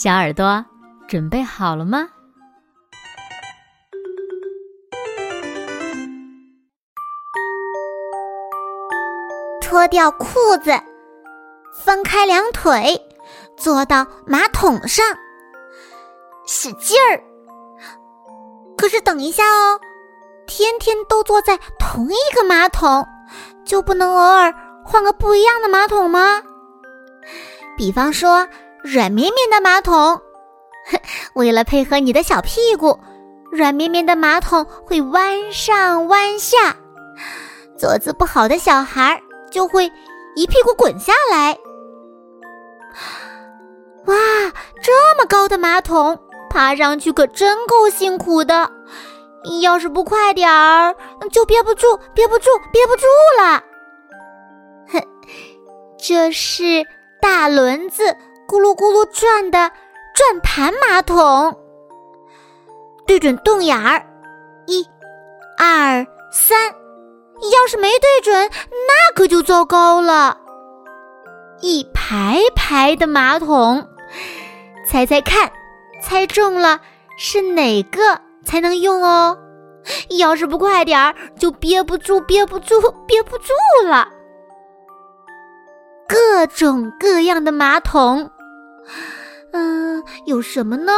小耳朵准备好了吗？脱掉裤子，分开两腿，坐到马桶上，使劲儿。可是等一下哦，天天都坐在同一个马桶，就不能偶尔换个不一样的马桶吗？比方说。软绵绵的马桶，为了配合你的小屁股，软绵绵的马桶会弯上弯下，坐姿不好的小孩就会一屁股滚下来。哇，这么高的马桶，爬上去可真够辛苦的。要是不快点儿，就憋不住，憋不住，憋不住了。哼，这是大轮子。咕噜咕噜转的转盘马桶，对准洞眼儿，一、二、三。要是没对准，那可就糟糕了。一排排的马桶，猜猜看，猜中了是哪个才能用哦？要是不快点儿，就憋不住，憋不住，憋不住了。各种各样的马桶。嗯，有什么呢？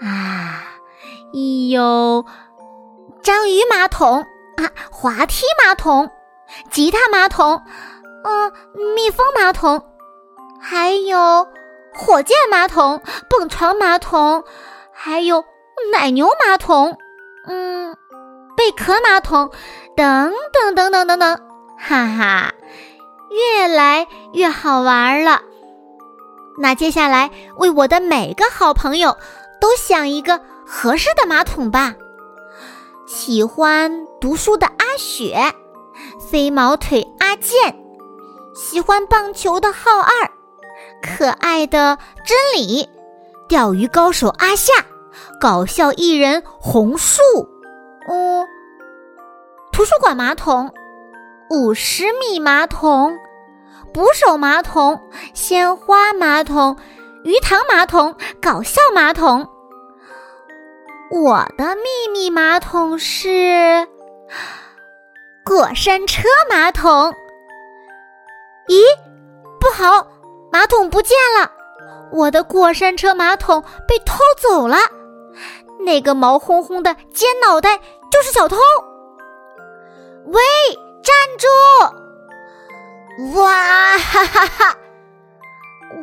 啊，有章鱼马桶啊，滑梯马桶，吉他马桶，嗯，蜜蜂马桶，还有火箭马桶、蹦床马桶，还有奶牛马桶，嗯，贝壳马桶，等等等等等等，哈哈，越来越好玩了。那接下来为我的每个好朋友都想一个合适的马桶吧。喜欢读书的阿雪，飞毛腿阿健，喜欢棒球的浩二，可爱的真理，钓鱼高手阿夏，搞笑艺人红树，嗯，图书馆马桶，五十米马桶。捕手马桶、鲜花马桶、鱼塘马桶、搞笑马桶。我的秘密马桶是过山车马桶。咦，不好，马桶不见了！我的过山车马桶被偷走了。那个毛烘烘的尖脑袋就是小偷。喂，站住！哇哈哈哈！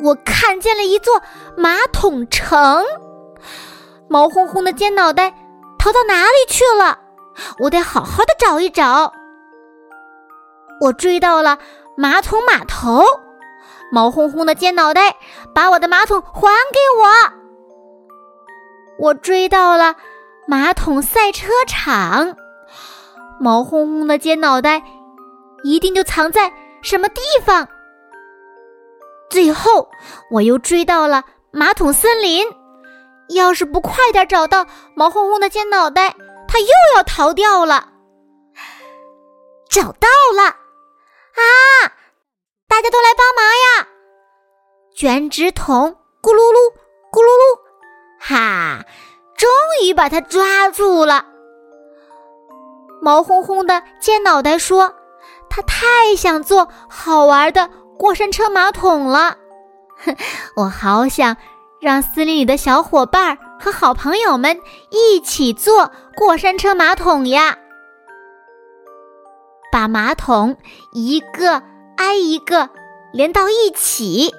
我看见了一座马桶城，毛烘烘的尖脑袋逃到哪里去了？我得好好的找一找。我追到了马桶码头，毛烘烘的尖脑袋把我的马桶还给我。我追到了马桶赛车场，毛烘烘的尖脑袋一定就藏在。什么地方？最后，我又追到了马桶森林。要是不快点找到毛烘烘的尖脑袋，它又要逃掉了。找到了！啊！大家都来帮忙呀！卷纸筒咕噜噜，咕噜噜，哈！终于把它抓住了。毛烘烘的尖脑袋说。他太想做好玩的过山车马桶了，哼！我好想让森林里的小伙伴和好朋友们一起坐过山车马桶呀！把马桶一个挨一个连到一起，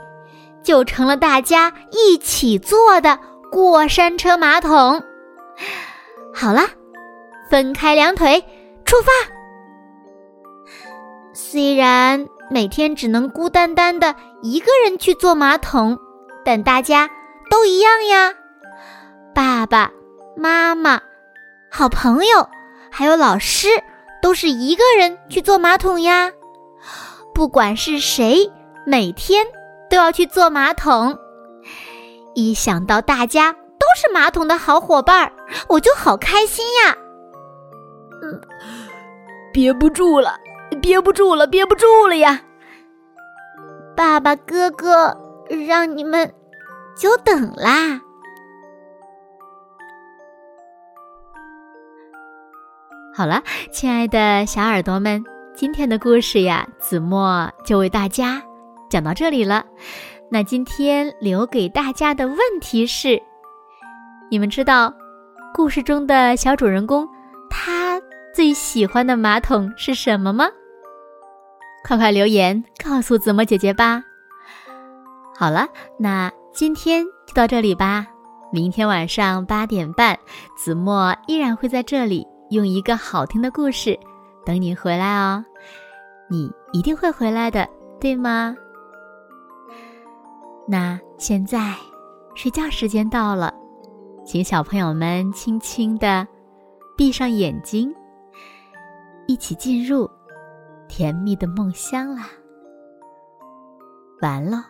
就成了大家一起坐的过山车马桶。好了，分开两腿，出发！虽然每天只能孤单单的一个人去坐马桶，但大家都一样呀。爸爸妈妈、好朋友，还有老师，都是一个人去坐马桶呀。不管是谁，每天都要去坐马桶。一想到大家都是马桶的好伙伴，我就好开心呀。嗯，憋不住了，憋不住了，憋不住了呀！爸爸、哥哥，让你们久等啦。好了，亲爱的小耳朵们，今天的故事呀，子墨就为大家讲到这里了。那今天留给大家的问题是：你们知道故事中的小主人公他最喜欢的马桶是什么吗？快快留言告诉子墨姐姐吧。好了，那今天就到这里吧。明天晚上八点半，子墨依然会在这里。用一个好听的故事等你回来哦，你一定会回来的，对吗？那现在睡觉时间到了，请小朋友们轻轻的闭上眼睛，一起进入甜蜜的梦乡啦。完了。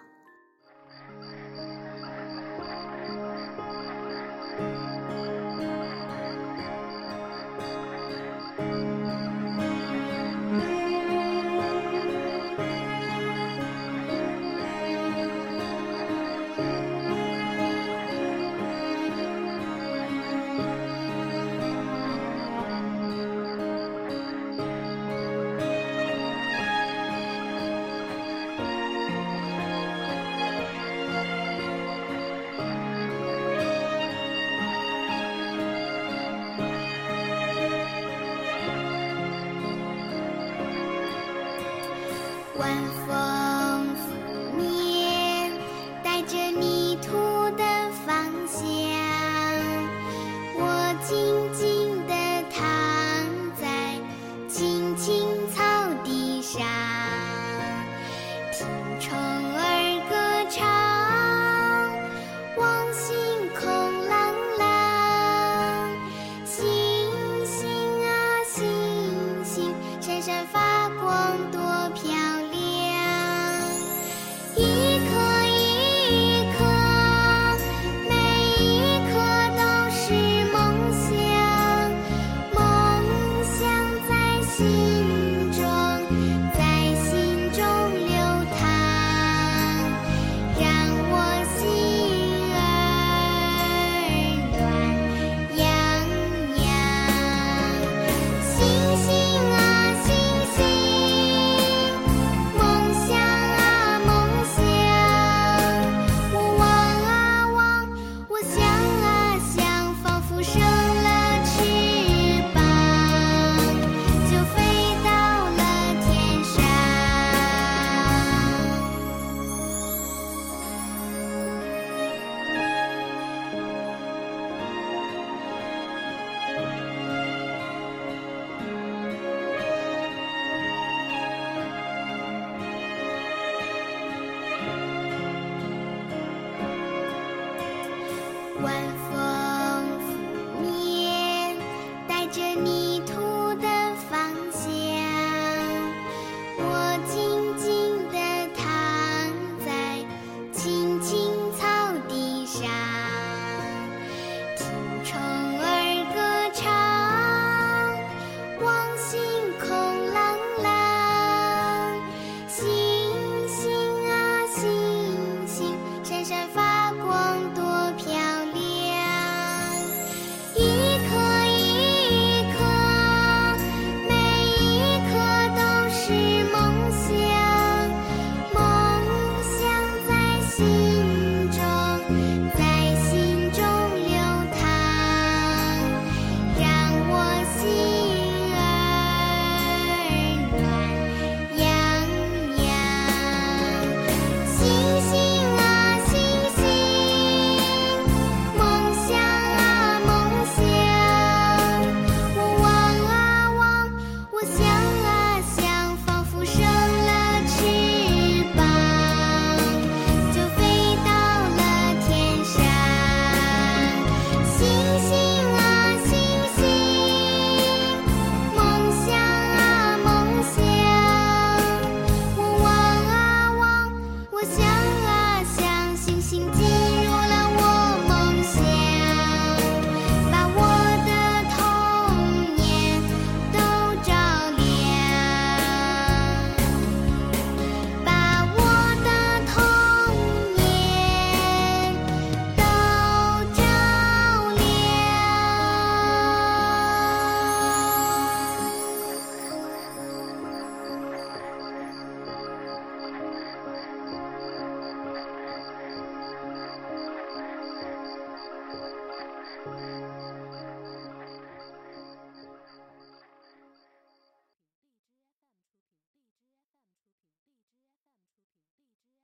晚。